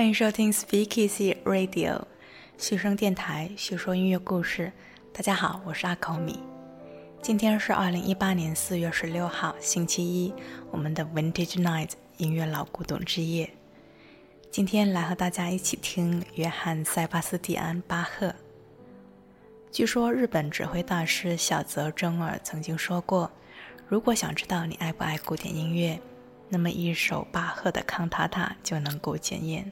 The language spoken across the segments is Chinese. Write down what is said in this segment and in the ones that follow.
欢迎收听 Speakeasy Radio，嘘声电台，叙说音乐故事。大家好，我是阿口米。今天是二零一八年四月十六号，星期一，我们的 Vintage Night 音乐老古董之夜。今天来和大家一起听约翰·塞巴斯蒂安·巴赫。据说日本指挥大师小泽征尔曾经说过：“如果想知道你爱不爱古典音乐，那么一首巴赫的康塔塔就能够检验。”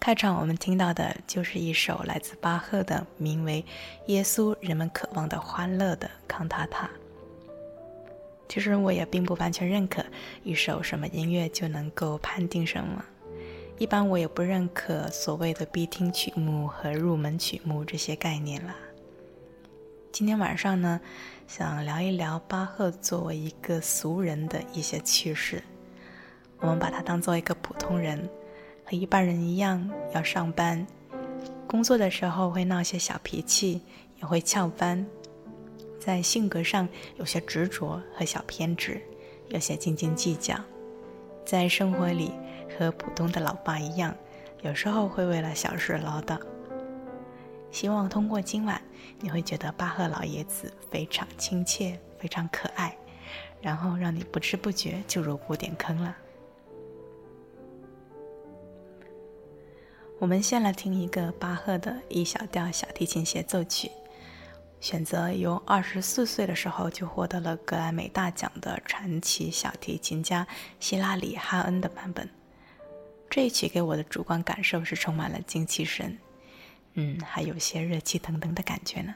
开场我们听到的就是一首来自巴赫的名为《耶稣，人们渴望的欢乐》的康塔塔。其实我也并不完全认可一首什么音乐就能够判定什么，一般我也不认可所谓的必听曲目和入门曲目这些概念啦。今天晚上呢，想聊一聊巴赫作为一个俗人的一些趣事，我们把他当做一个普通人。和一般人一样要上班，工作的时候会闹些小脾气，也会翘班，在性格上有些执着和小偏执，有些斤斤计较，在生活里和普通的老爸一样，有时候会为了小事唠叨。希望通过今晚，你会觉得巴赫老爷子非常亲切，非常可爱，然后让你不知不觉就入古典坑了。我们先来听一个巴赫的 E 小调小提琴协奏曲，选择由二十四岁的时候就获得了格莱美大奖的传奇小提琴家希拉里·哈恩的版本。这一曲给我的主观感受是充满了精气神，嗯，还有些热气腾腾的感觉呢。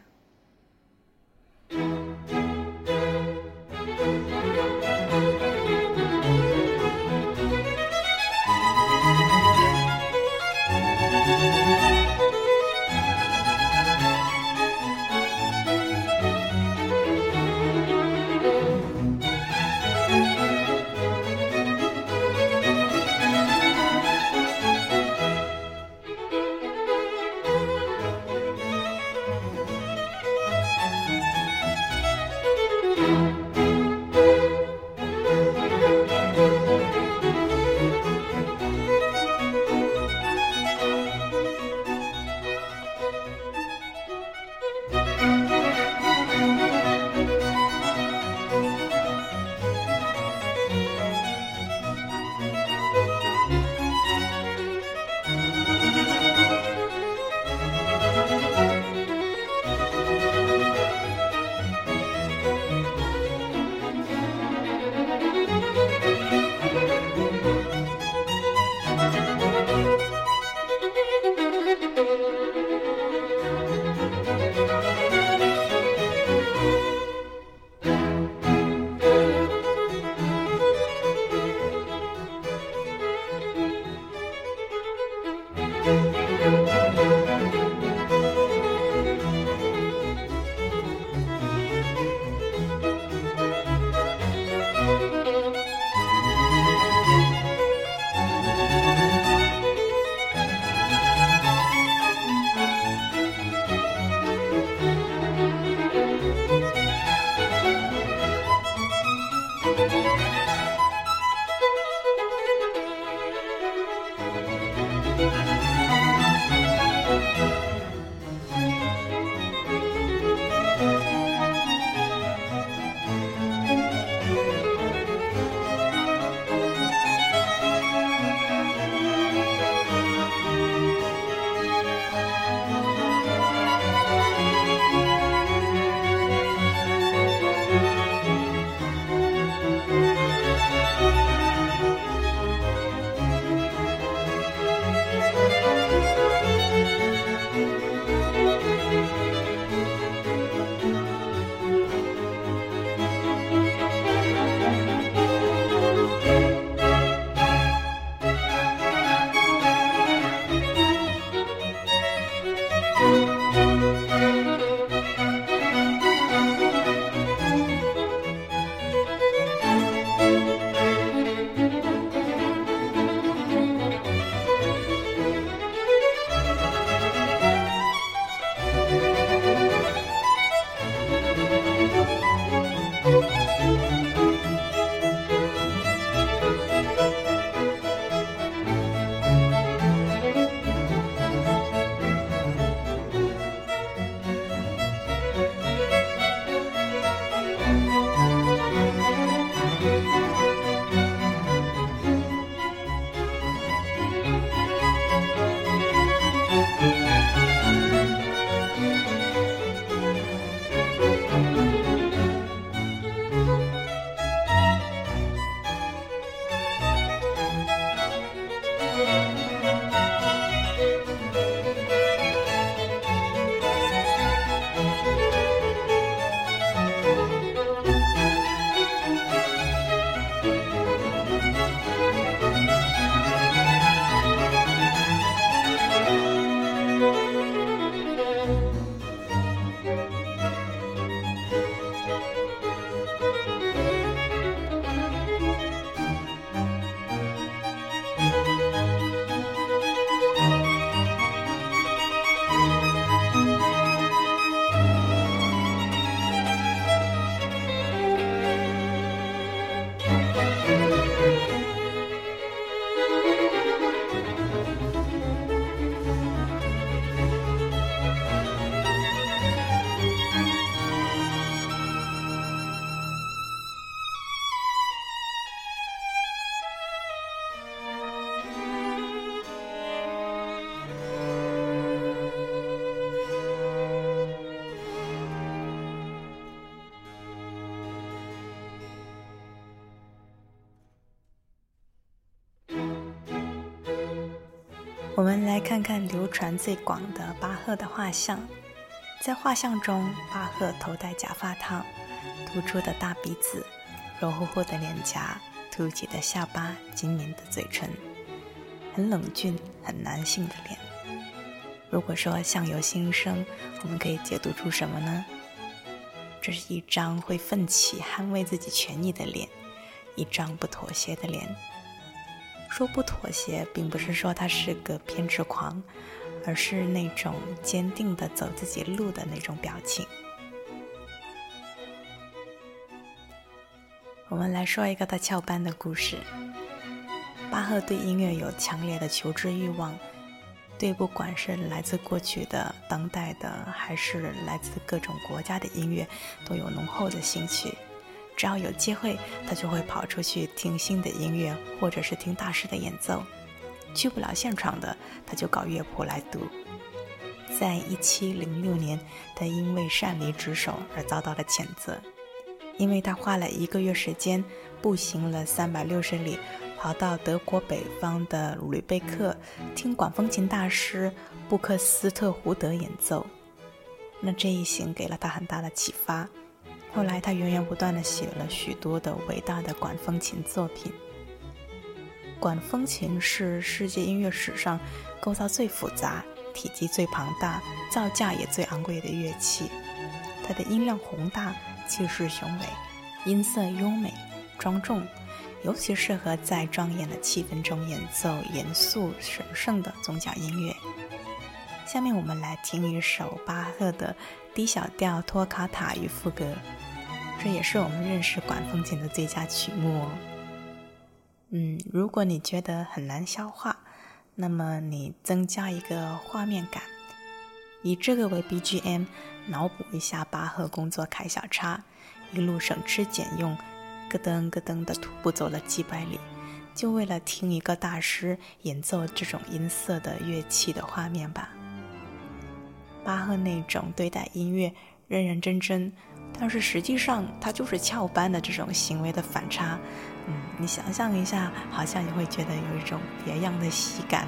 Música 我们来看看流传最广的巴赫的画像。在画像中，巴赫头戴假发套，突出的大鼻子，肉乎乎的脸颊，凸起的下巴，紧抿的嘴唇，很冷峻、很男性的脸。如果说相由心生，我们可以解读出什么呢？这是一张会奋起捍卫自己权益的脸，一张不妥协的脸。说不妥协，并不是说他是个偏执狂，而是那种坚定的走自己路的那种表情。我们来说一个他翘班的故事。巴赫对音乐有强烈的求知欲望。对，不管是来自过去的、当代的，还是来自各种国家的音乐，都有浓厚的兴趣。只要有机会，他就会跑出去听新的音乐，或者是听大师的演奏。去不了现场的，他就搞乐谱来读。在一七零六年，他因为擅离职守而遭到了谴责，因为他花了一个月时间步行了三百六十里。跑到德国北方的吕贝克听管风琴大师布克斯特胡德演奏，那这一行给了他很大的启发。后来他源源不断地写了许多的伟大的管风琴作品。管风琴是世界音乐史上构造最复杂、体积最庞大、造价也最昂贵的乐器。它的音量宏大、气势雄伟、音色优美、庄重。尤其适合在庄严的气氛中演奏严肃神圣的宗教音乐。下面我们来听一首巴赫的 D 小调托卡塔与副歌，这也是我们认识管风琴的最佳曲目哦。嗯，如果你觉得很难消化，那么你增加一个画面感，以这个为 BGM，脑补一下巴赫工作开小差，一路省吃俭用。咯噔咯噔的徒步走了几百里，就为了听一个大师演奏这种音色的乐器的画面吧。巴赫那种对待音乐认认真真，但是实际上它就是翘班的这种行为的反差，嗯，你想象一下，好像你会觉得有一种别样的喜感。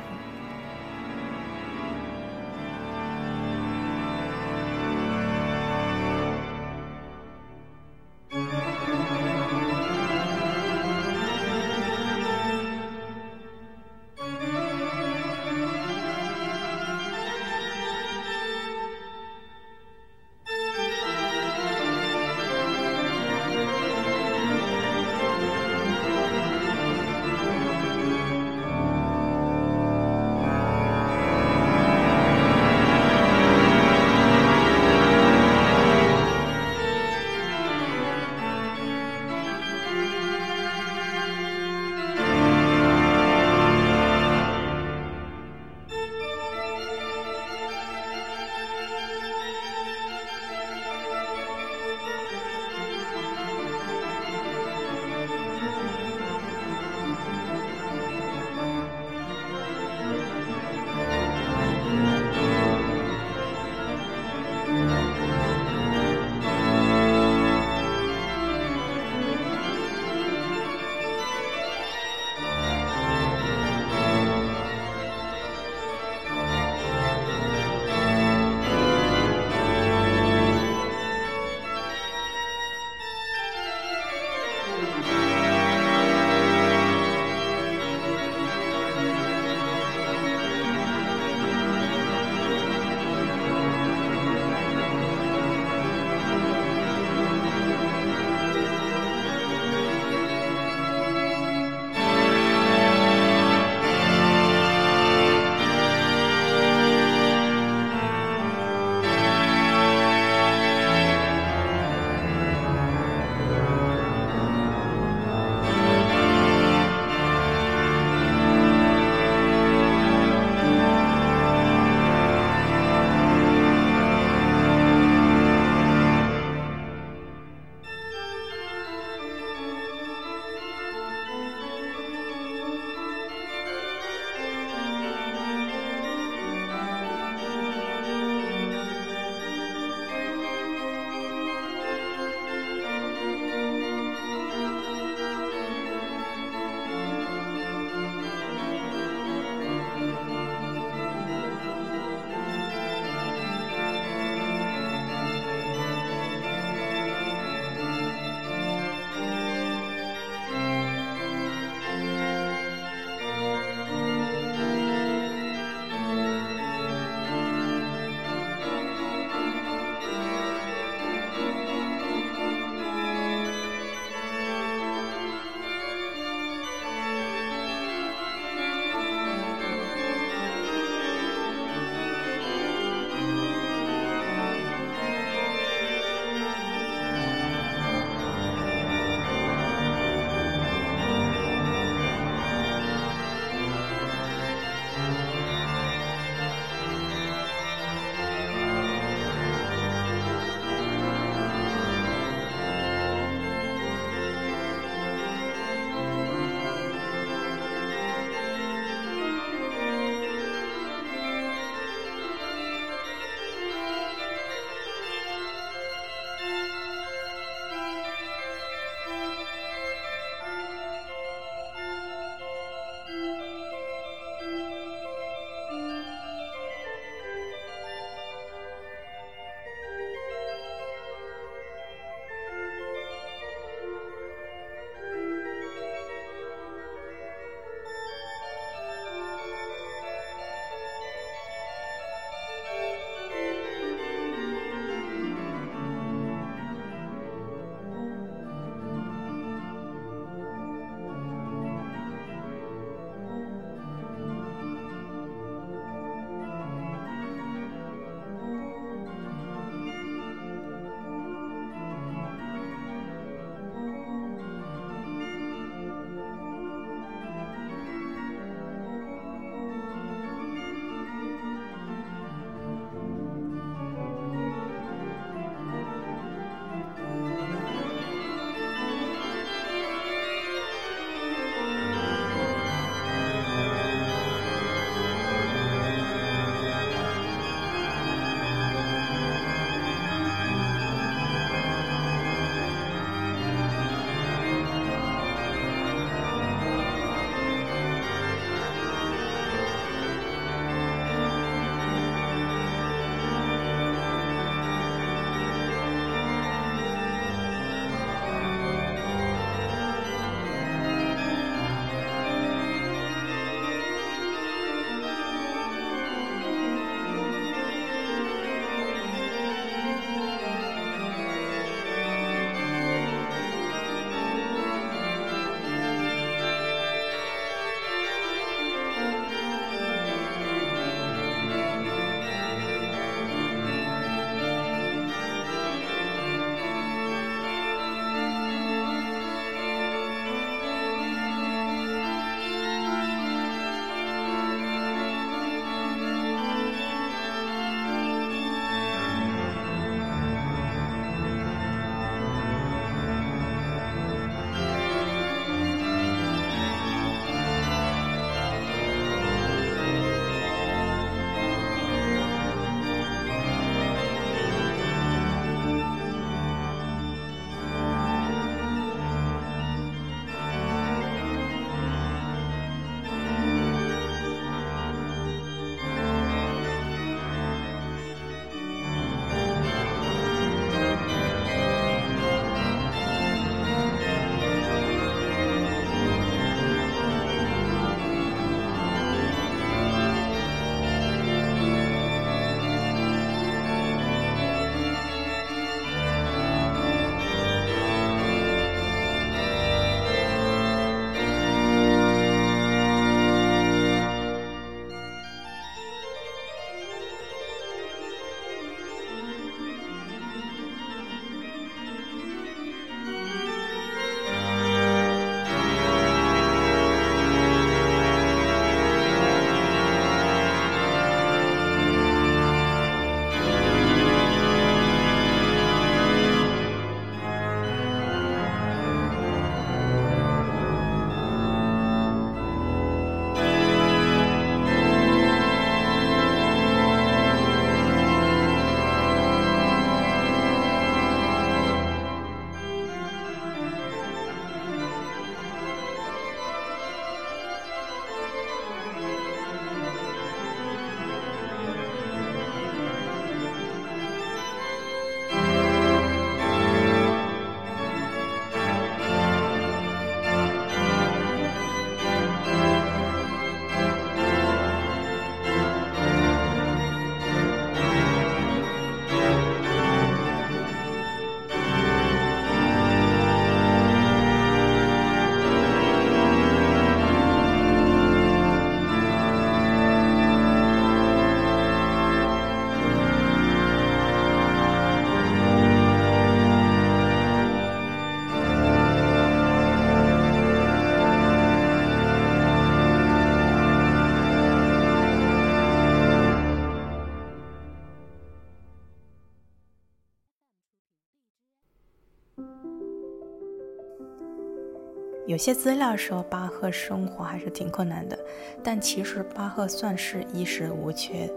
有些资料说巴赫生活还是挺困难的，但其实巴赫算是衣食无缺，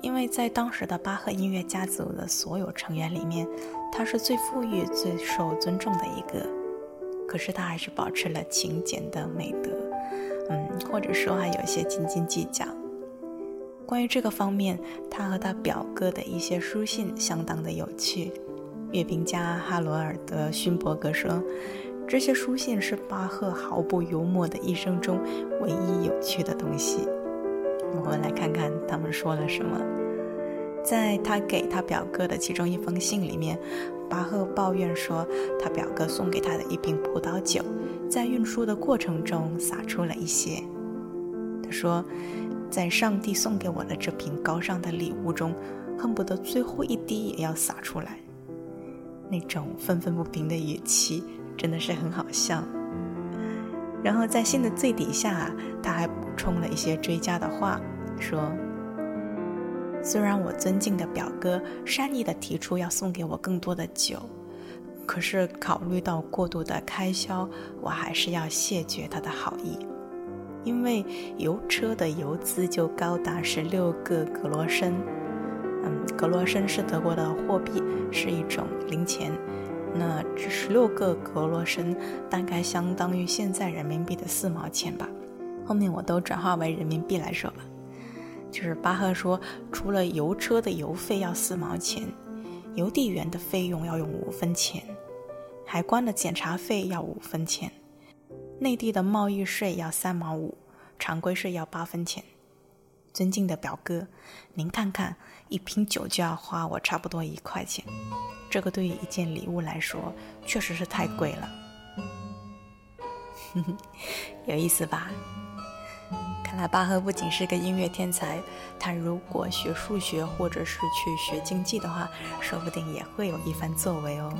因为在当时的巴赫音乐家族的所有成员里面，他是最富裕、最受尊重的一个。可是他还是保持了勤俭的美德，嗯，或者说还有一些斤斤计较。关于这个方面，他和他表哥的一些书信相当的有趣。乐评家哈罗尔德·勋伯格说。这些书信是巴赫毫不幽默的一生中唯一有趣的东西。我们来看看他们说了什么。在他给他表哥的其中一封信里面，巴赫抱怨说，他表哥送给他的一瓶葡萄酒，在运输的过程中洒出了一些。他说，在上帝送给我的这瓶高尚的礼物中，恨不得最后一滴也要洒出来。那种愤愤不平的语气。真的是很好笑。然后在信的最底下，他还补充了一些追加的话，说：“虽然我尊敬的表哥善意的提出要送给我更多的酒，可是考虑到过度的开销，我还是要谢绝他的好意。因为油车的油资就高达十六个格罗申，嗯，格罗申是德国的货币，是一种零钱。”那这十六个格罗申大概相当于现在人民币的四毛钱吧。后面我都转化为人民币来说吧。就是巴赫说，除了油车的油费要四毛钱，邮递员的费用要用五分钱，海关的检查费要五分钱，内地的贸易税要三毛五，常规税要八分钱。尊敬的表哥，您看看，一瓶酒就要花我差不多一块钱。这个对于一件礼物来说，确实是太贵了。有意思吧？看来巴赫不仅是个音乐天才，他如果学数学或者是去学经济的话，说不定也会有一番作为哦。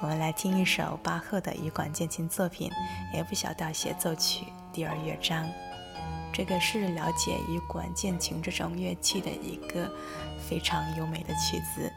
我们来听一首巴赫的羽管键琴作品《F 小调协奏曲》第二乐章。这个是了解羽管键琴这种乐器的一个非常优美的曲子。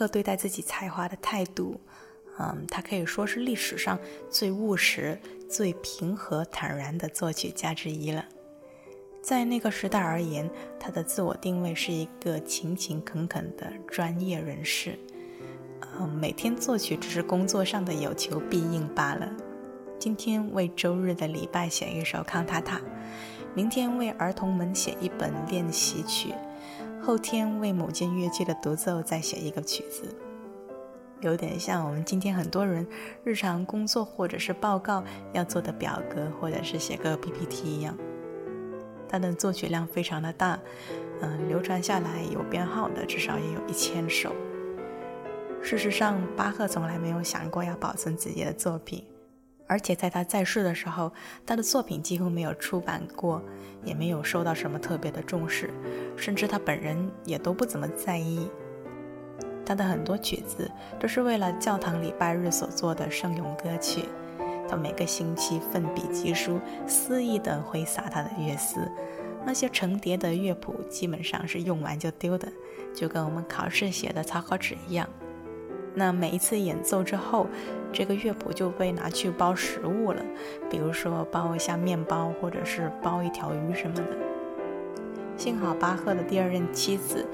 关于巴赫对待自己才华的态度，嗯，他可以说是历史上最务实、最平和、坦然的作曲家之一了。在那个时代而言，他的自我定位是一个勤勤恳恳的专业人士。嗯，每天作曲只是工作上的有求必应罢了。今天为周日的礼拜写一首康塔塔，明天为儿童们写一本练习曲，后天为某件乐器的独奏再写一个曲子，有点像我们今天很多人日常工作或者是报告要做的表格，或者是写个 PPT 一样。他的作曲量非常的大，嗯，流传下来有编号的至少也有一千首。事实上，巴赫从来没有想过要保存自己的作品，而且在他在世的时候，他的作品几乎没有出版过，也没有受到什么特别的重视，甚至他本人也都不怎么在意。他的很多曲子都是为了教堂礼拜日所做的圣咏歌曲。他每个星期奋笔疾书，肆意地挥洒他的乐思。那些成叠的乐谱基本上是用完就丢的，就跟我们考试写的草稿纸一样。那每一次演奏之后，这个乐谱就被拿去包食物了，比如说包一下面包，或者是包一条鱼什么的。幸好巴赫的第二任妻子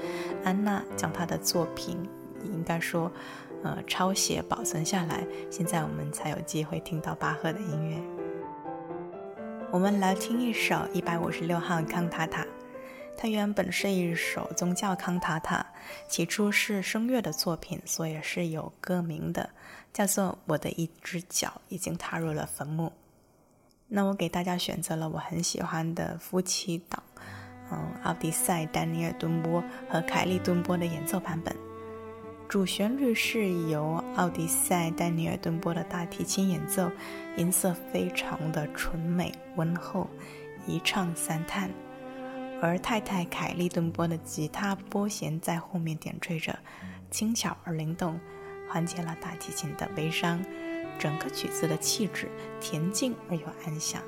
安娜将他的作品，应该说。呃，抄写保存下来，现在我们才有机会听到巴赫的音乐。我们来听一首一百五十六号康塔塔，它原本是一首宗教康塔塔，起初是声乐的作品，所以是有歌名的，叫做《我的一只脚已经踏入了坟墓》。那我给大家选择了我很喜欢的夫妻档，嗯，奥迪赛、丹尼尔·敦波和凯利·敦波的演奏版本。主旋律是由奥迪赛·丹尼尔·顿波的大提琴演奏，音色非常的纯美温厚，一唱三叹，而太太凯利·顿波的吉他拨弦在后面点缀着，轻巧而灵动，缓解了大提琴的悲伤，整个曲子的气质恬静而又安详。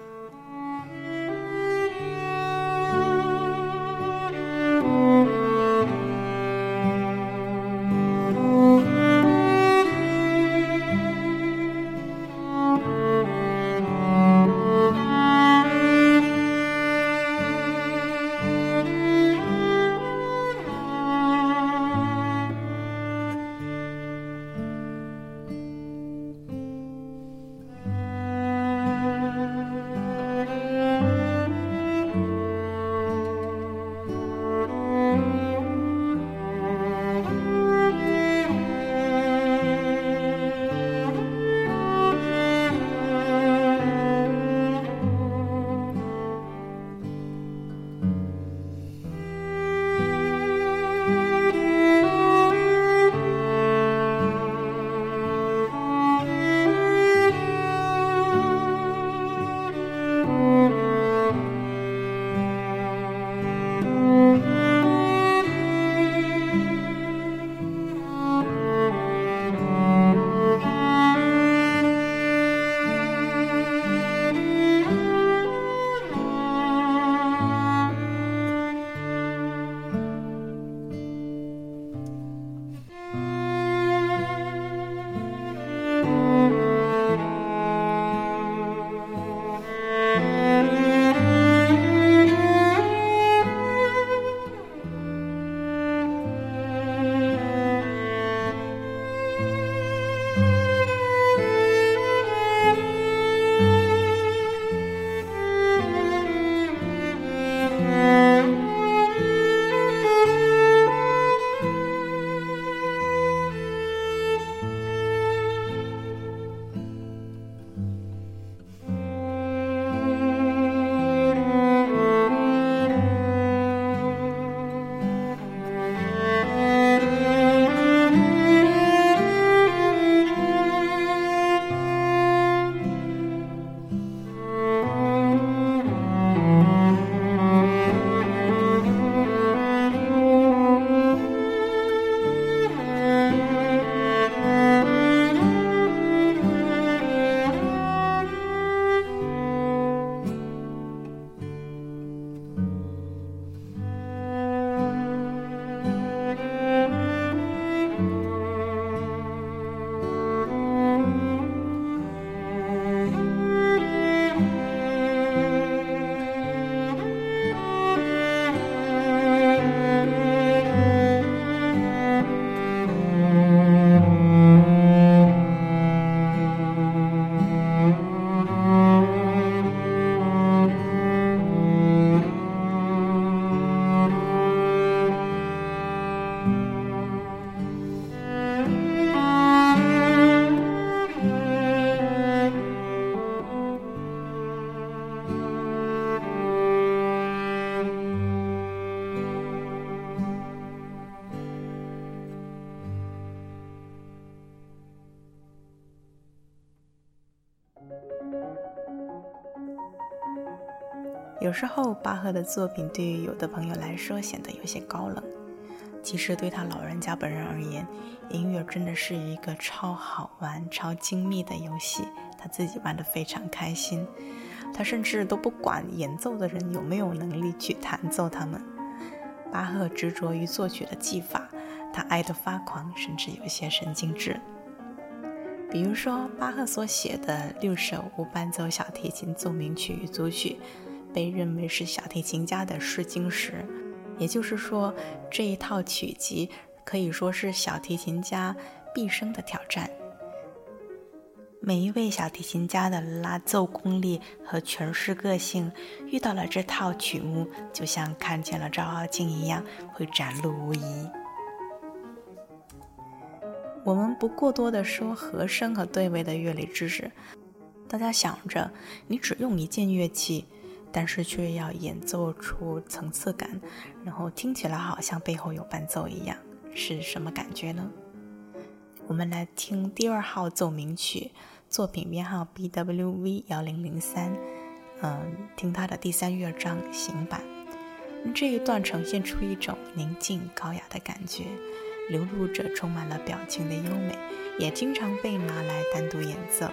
有时候，巴赫的作品对于有的朋友来说显得有些高冷。其实，对他老人家本人而言，音乐真的是一个超好玩、超精密的游戏，他自己玩得非常开心。他甚至都不管演奏的人有没有能力去弹奏他们。巴赫执着于作曲的技法，他爱得发狂，甚至有些神经质。比如说，巴赫所写的六首无伴奏小提琴奏鸣曲与组曲，被认为是小提琴家的试金石。也就是说，这一套曲集可以说是小提琴家毕生的挑战。每一位小提琴家的拉奏功力和诠释个性，遇到了这套曲目，就像看见了照妖镜一样，会展露无遗。我们不过多的说和声和对位的乐理知识，大家想着，你只用一件乐器。但是却要演奏出层次感，然后听起来好像背后有伴奏一样，是什么感觉呢？我们来听第二号奏鸣曲，作品编号 BWV 幺零零三，嗯，听它的第三乐章行板。这一段呈现出一种宁静高雅的感觉，流露着充满了表情的优美，也经常被拿来单独演奏。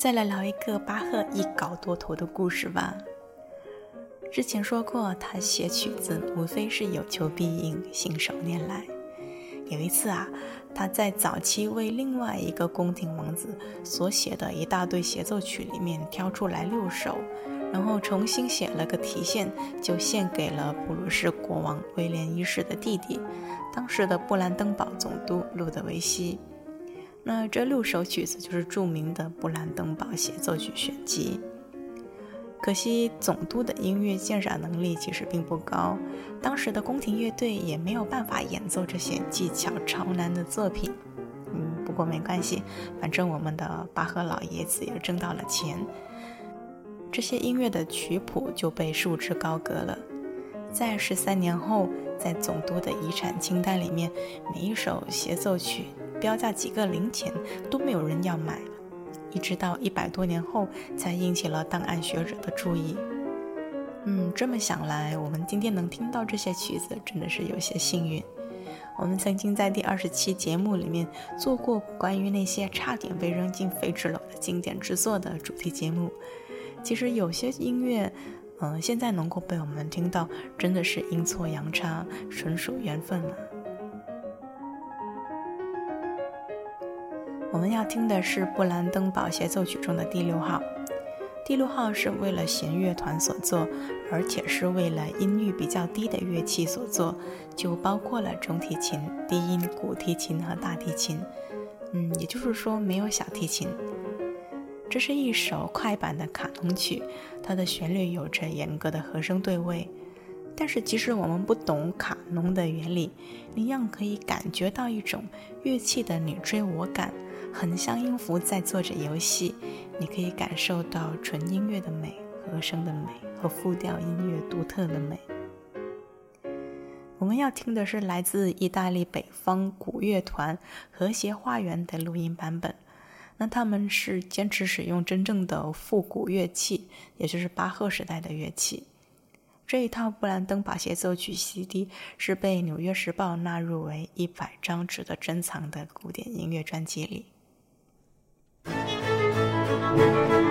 再来聊一个巴赫一稿多投的故事吧。之前说过，他写曲子无非是有求必应，信手拈来。有一次啊，他在早期为另外一个宫廷王子所写的一大堆协奏曲里面挑出来六首，然后重新写了个提线，就献给了普鲁士国王威廉一世的弟弟，当时的布兰登堡总督路德维希。那这六首曲子就是著名的布兰登堡协奏曲选集。可惜总督的音乐鉴赏能力其实并不高，当时的宫廷乐队也没有办法演奏这些技巧超难的作品。嗯，不过没关系，反正我们的巴赫老爷子也挣到了钱，这些音乐的曲谱就被束之高阁了。在十三年后，在总督的遗产清单里面，每一首协奏曲标价几个零钱都没有人要买。一直到一百多年后，才引起了档案学者的注意。嗯，这么想来，我们今天能听到这些曲子，真的是有些幸运。我们曾经在第二十期节目里面做过关于那些差点被扔进废纸篓的经典之作的主题节目。其实有些音乐，嗯，现在能够被我们听到，真的是阴错阳差，纯属缘分了。我们要听的是布兰登堡协奏曲中的第六号。第六号是为了弦乐团所作，而且是为了音域比较低的乐器所作，就包括了中提琴、低音古提琴和大提琴。嗯，也就是说没有小提琴。这是一首快板的卡农曲，它的旋律有着严格的和声对位。但是即使我们不懂卡农的原理，一样可以感觉到一种乐器的你追我赶。很像音符在做着游戏，你可以感受到纯音乐的美、和声的美和复调音乐独特的美。我们要听的是来自意大利北方古乐团和谐花园的录音版本。那他们是坚持使用真正的复古乐器，也就是巴赫时代的乐器。这一套布兰登堡协奏曲 CD 是被《纽约时报》纳入为一百张值得珍藏的古典音乐专辑里。最后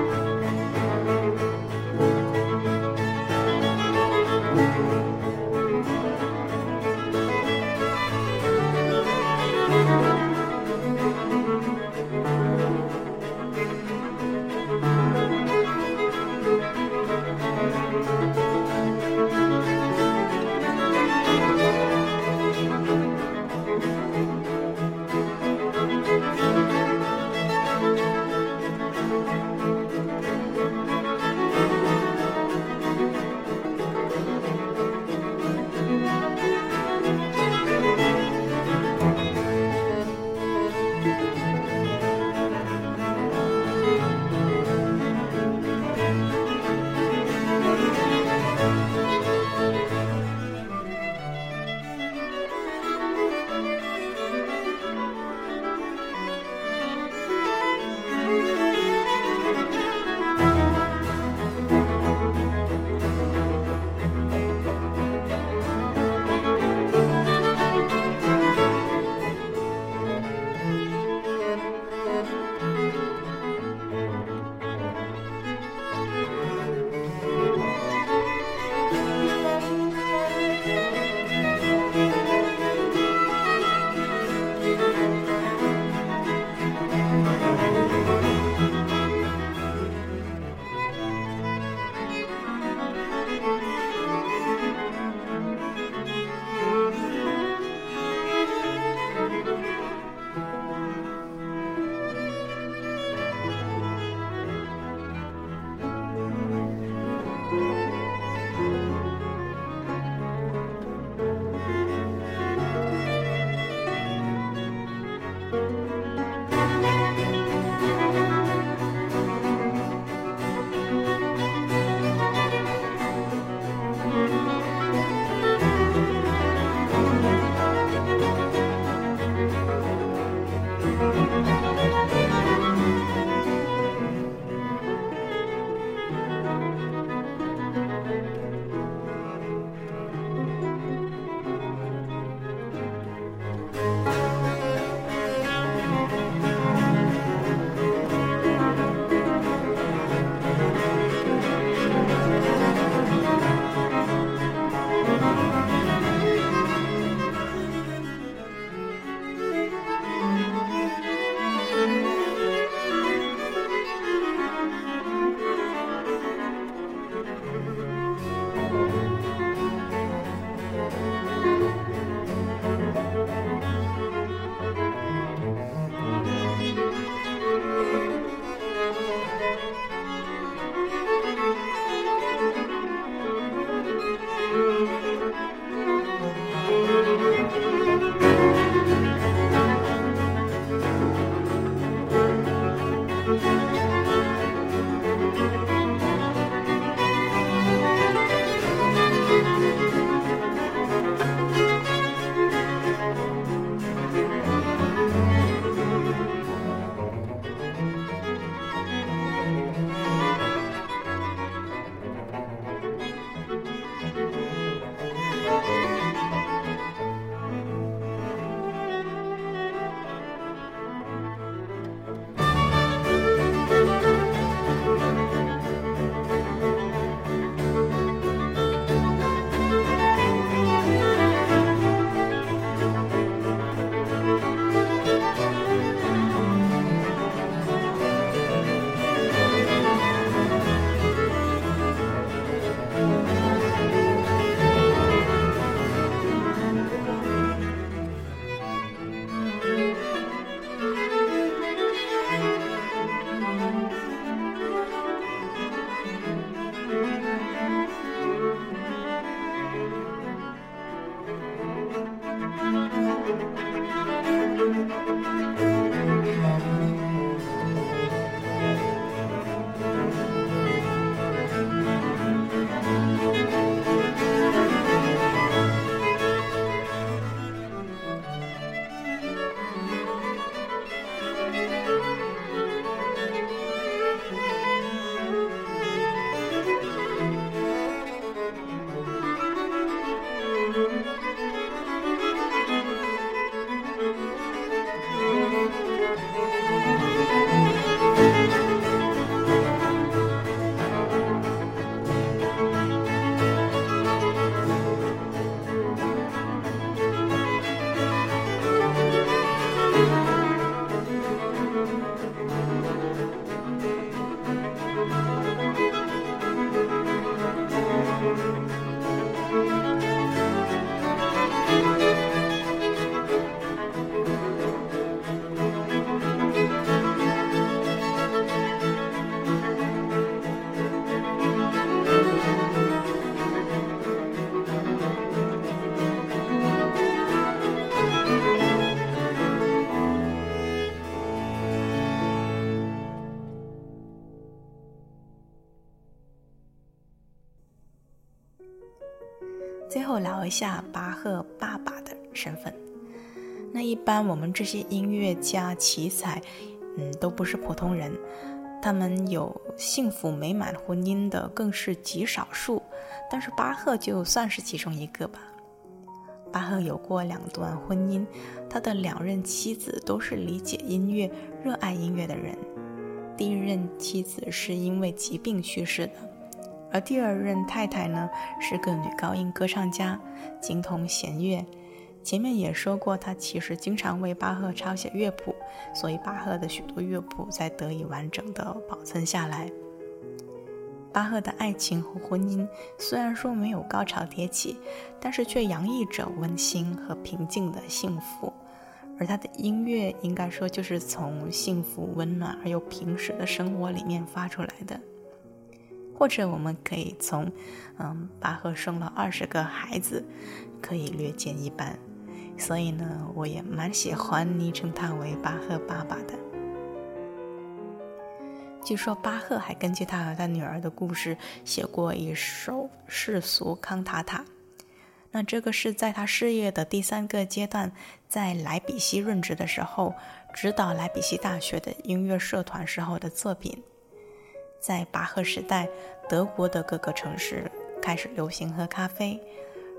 一下巴赫爸爸的身份。那一般我们这些音乐家、奇才，嗯，都不是普通人，他们有幸福美满婚姻的更是极少数。但是巴赫就算是其中一个吧。巴赫有过两段婚姻，他的两任妻子都是理解音乐、热爱音乐的人。第一任妻子是因为疾病去世的，而第二任太太呢是个女高音歌唱家，精通弦乐。前面也说过，她其实经常为巴赫抄写乐谱，所以巴赫的许多乐谱才得以完整的保存下来。巴赫的爱情和婚姻虽然说没有高潮迭起，但是却洋溢着温馨和平静的幸福。而他的音乐应该说就是从幸福、温暖而又平实的生活里面发出来的。或者我们可以从，嗯，巴赫生了二十个孩子，可以略见一斑。所以呢，我也蛮喜欢昵称他为巴赫爸爸的。据说巴赫还根据他和他女儿的故事写过一首世俗康塔塔。那这个是在他事业的第三个阶段，在莱比锡任职的时候，指导莱比锡大学的音乐社团时候的作品。在巴赫时代，德国的各个城市开始流行喝咖啡。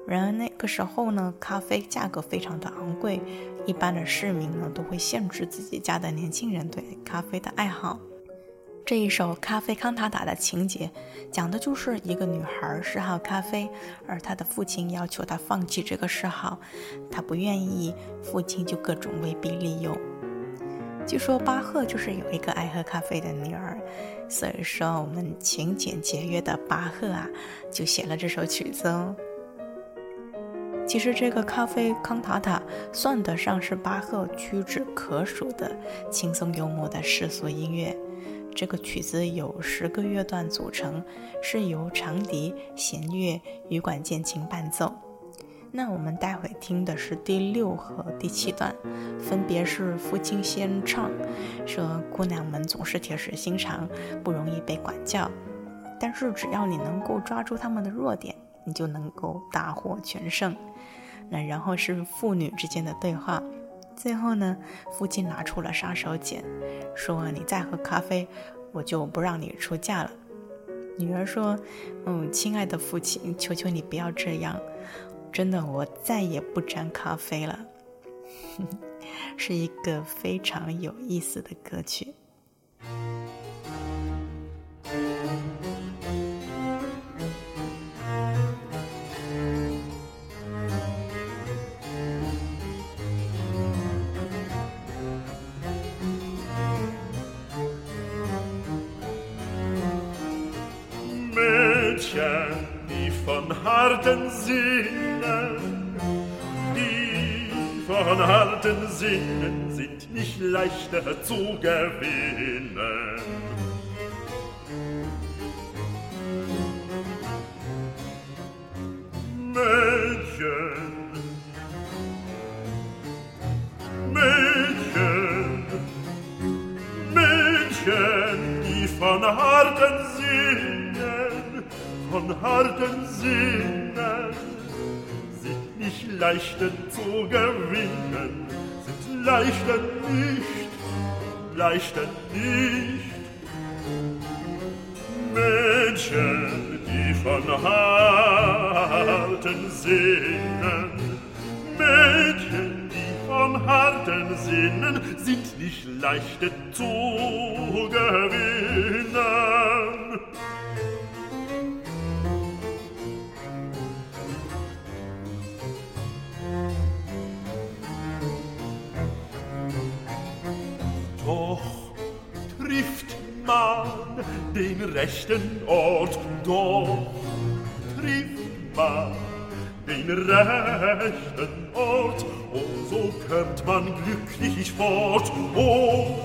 然而那个时候呢，咖啡价格非常的昂贵，一般的市民呢都会限制自己家的年轻人对咖啡的爱好。这一首《咖啡康塔塔》的情节，讲的就是一个女孩嗜好咖啡，而她的父亲要求她放弃这个嗜好，她不愿意，父亲就各种威逼利诱。据说巴赫就是有一个爱喝咖啡的女儿，所以说我们勤俭节约的巴赫啊，就写了这首曲子哦。其实这个咖啡康塔塔算得上是巴赫屈指可数的轻松幽默的世俗音乐。这个曲子有十个乐段组成，是由长笛、弦乐、羽管键琴伴奏。那我们待会听的是第六和第七段，分别是父亲先唱，说姑娘们总是铁石心肠，不容易被管教，但是只要你能够抓住他们的弱点，你就能够大获全胜。那然后是父女之间的对话，最后呢，父亲拿出了杀手锏，说：“你再喝咖啡，我就不让你出嫁了。”女儿说：“嗯，亲爱的父亲，求求你不要这样，真的，我再也不沾咖啡了。”是一个非常有意思的歌曲。Sinnen sind nicht leichter zu gewinnen. Mädchen, Mädchen, Mädchen, die von harten Sinnen, von harten Sinnen sind nicht leichter zu gewinnen, leichter nicht, leichter nicht. Mädchen, die von harten Sinnen, Mädchen, die von harten Sinnen sind nicht leichter zu gewinnen. Trifft man den rechten Ort, doch trifft man den rechten Ort, oh, so könnt man glücklich fort, oh,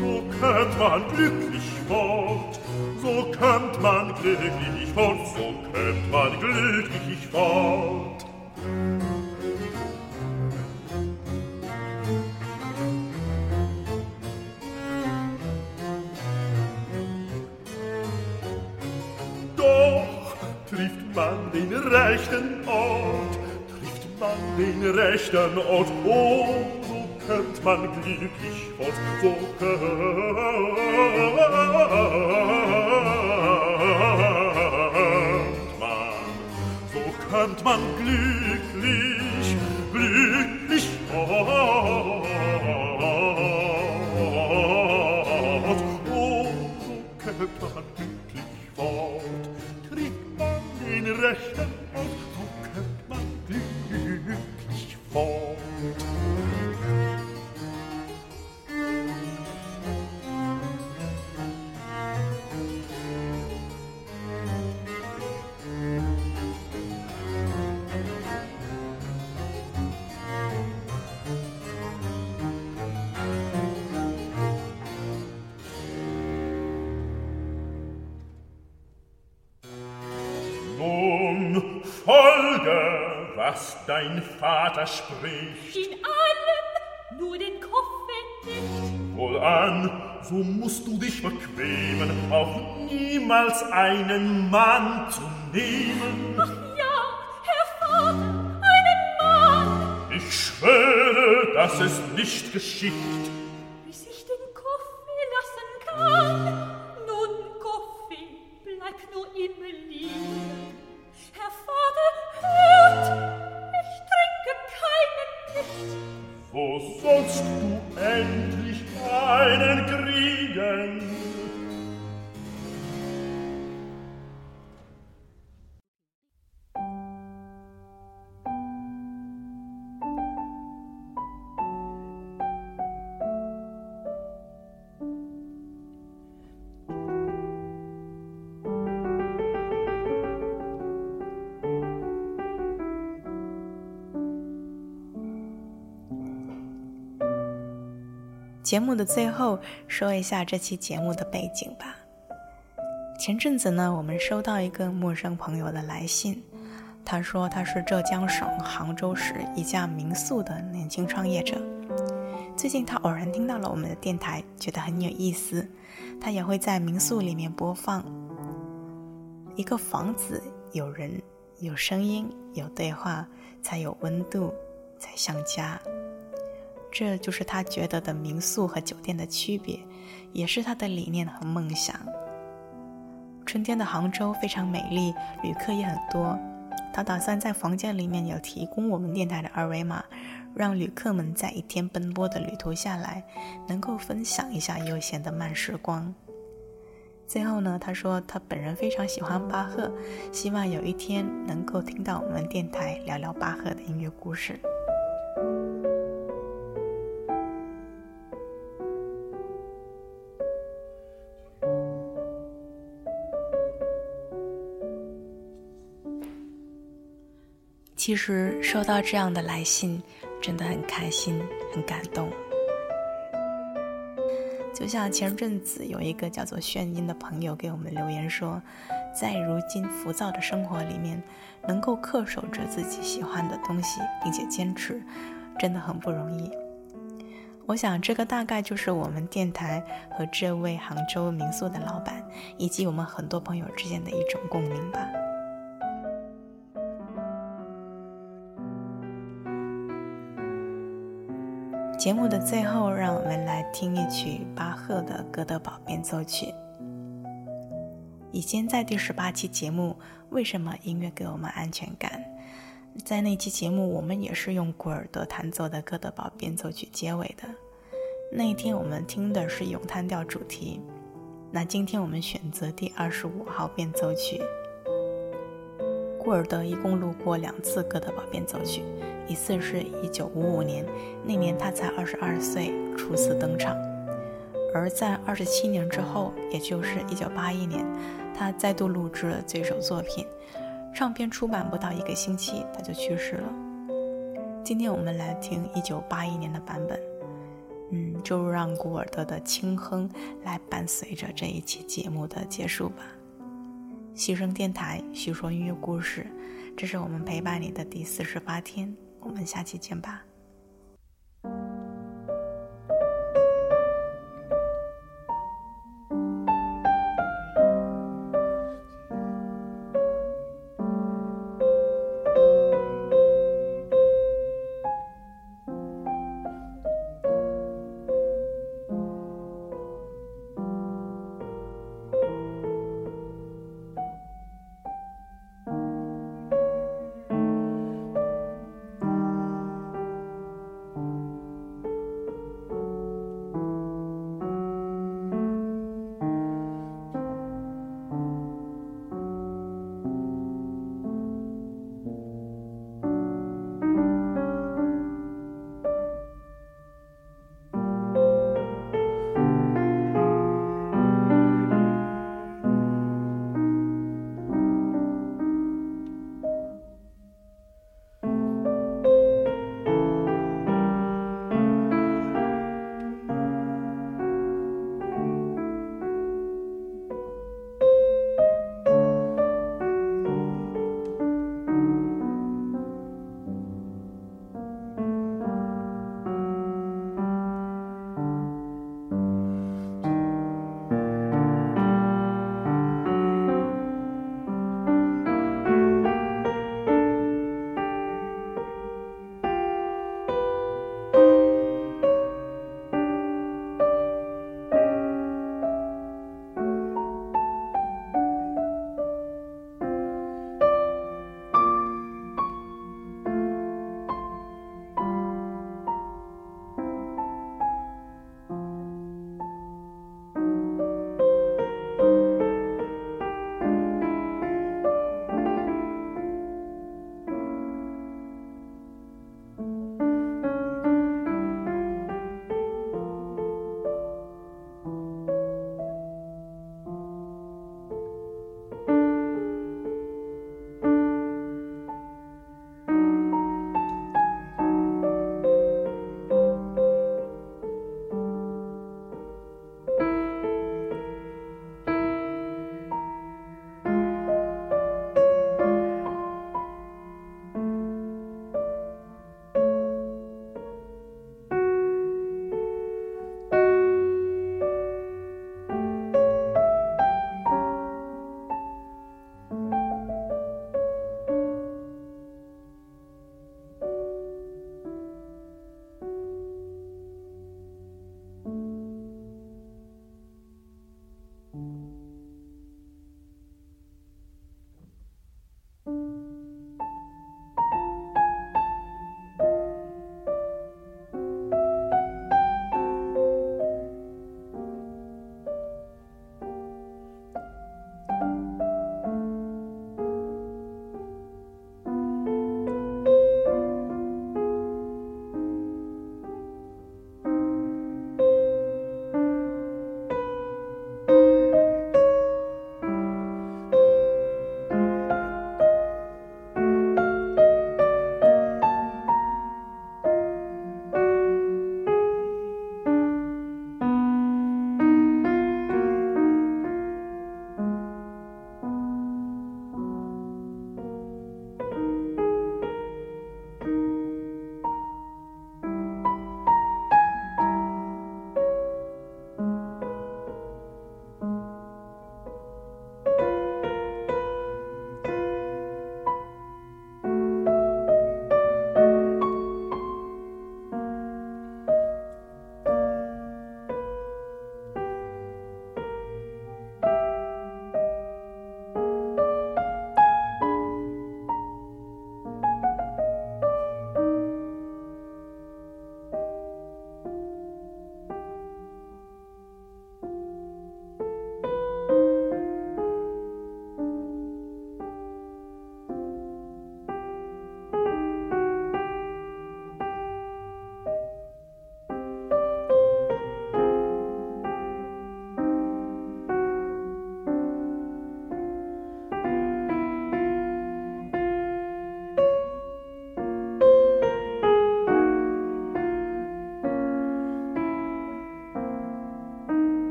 so könnt man glücklich fort, so könnt man glücklich fort, so könnt man glücklich fort. Rechten Ort, oh, so kommt man glücklich fort, so kommt man, so kommt man glücklich dein Vater spricht. In allem nur den Koffer nicht. Wohlan, so musst du dich bequemen, auch niemals einen Mann zu nehmen. Ach ja, Herr Vater, einen Mann, Ich schwöre, dass es nicht geschieht. 节目的最后说一下这期节目的背景吧。前阵子呢，我们收到一个陌生朋友的来信，他说他是浙江省杭州市一家民宿的年轻创业者。最近他偶然听到了我们的电台，觉得很有意思，他也会在民宿里面播放。一个房子有人、有声音、有对话，才有温度，才像家。这就是他觉得的民宿和酒店的区别，也是他的理念和梦想。春天的杭州非常美丽，旅客也很多。他打算在房间里面有提供我们电台的二维码，让旅客们在一天奔波的旅途下来，能够分享一下悠闲的慢时光。最后呢，他说他本人非常喜欢巴赫，希望有一天能够听到我们电台聊聊巴赫的音乐故事。其实收到这样的来信，真的很开心，很感动。就像前阵子有一个叫做炫音的朋友给我们留言说，在如今浮躁的生活里面，能够恪守着自己喜欢的东西，并且坚持，真的很不容易。我想，这个大概就是我们电台和这位杭州民宿的老板，以及我们很多朋友之间的一种共鸣吧。节目的最后，让我们来听一曲巴赫的《哥德堡变奏曲》。以前在第十八期节目《为什么音乐给我们安全感》，在那期节目我们也是用古尔德弹奏的《哥德堡变奏曲》结尾的。那一天我们听的是咏叹调主题，那今天我们选择第二十五号变奏曲。古尔德一共录过两次《哥德堡变奏曲》，一次是一九五五年，那年他才二十二岁，初次登场；而在二十七年之后，也就是一九八一年，他再度录制了这首作品。唱片出版不到一个星期，他就去世了。今天我们来听一九八一年的版本，嗯，就让古尔德的轻哼来伴随着这一期节目的结束吧。西声电台，叙说音乐故事，这是我们陪伴你的第四十八天，我们下期见吧。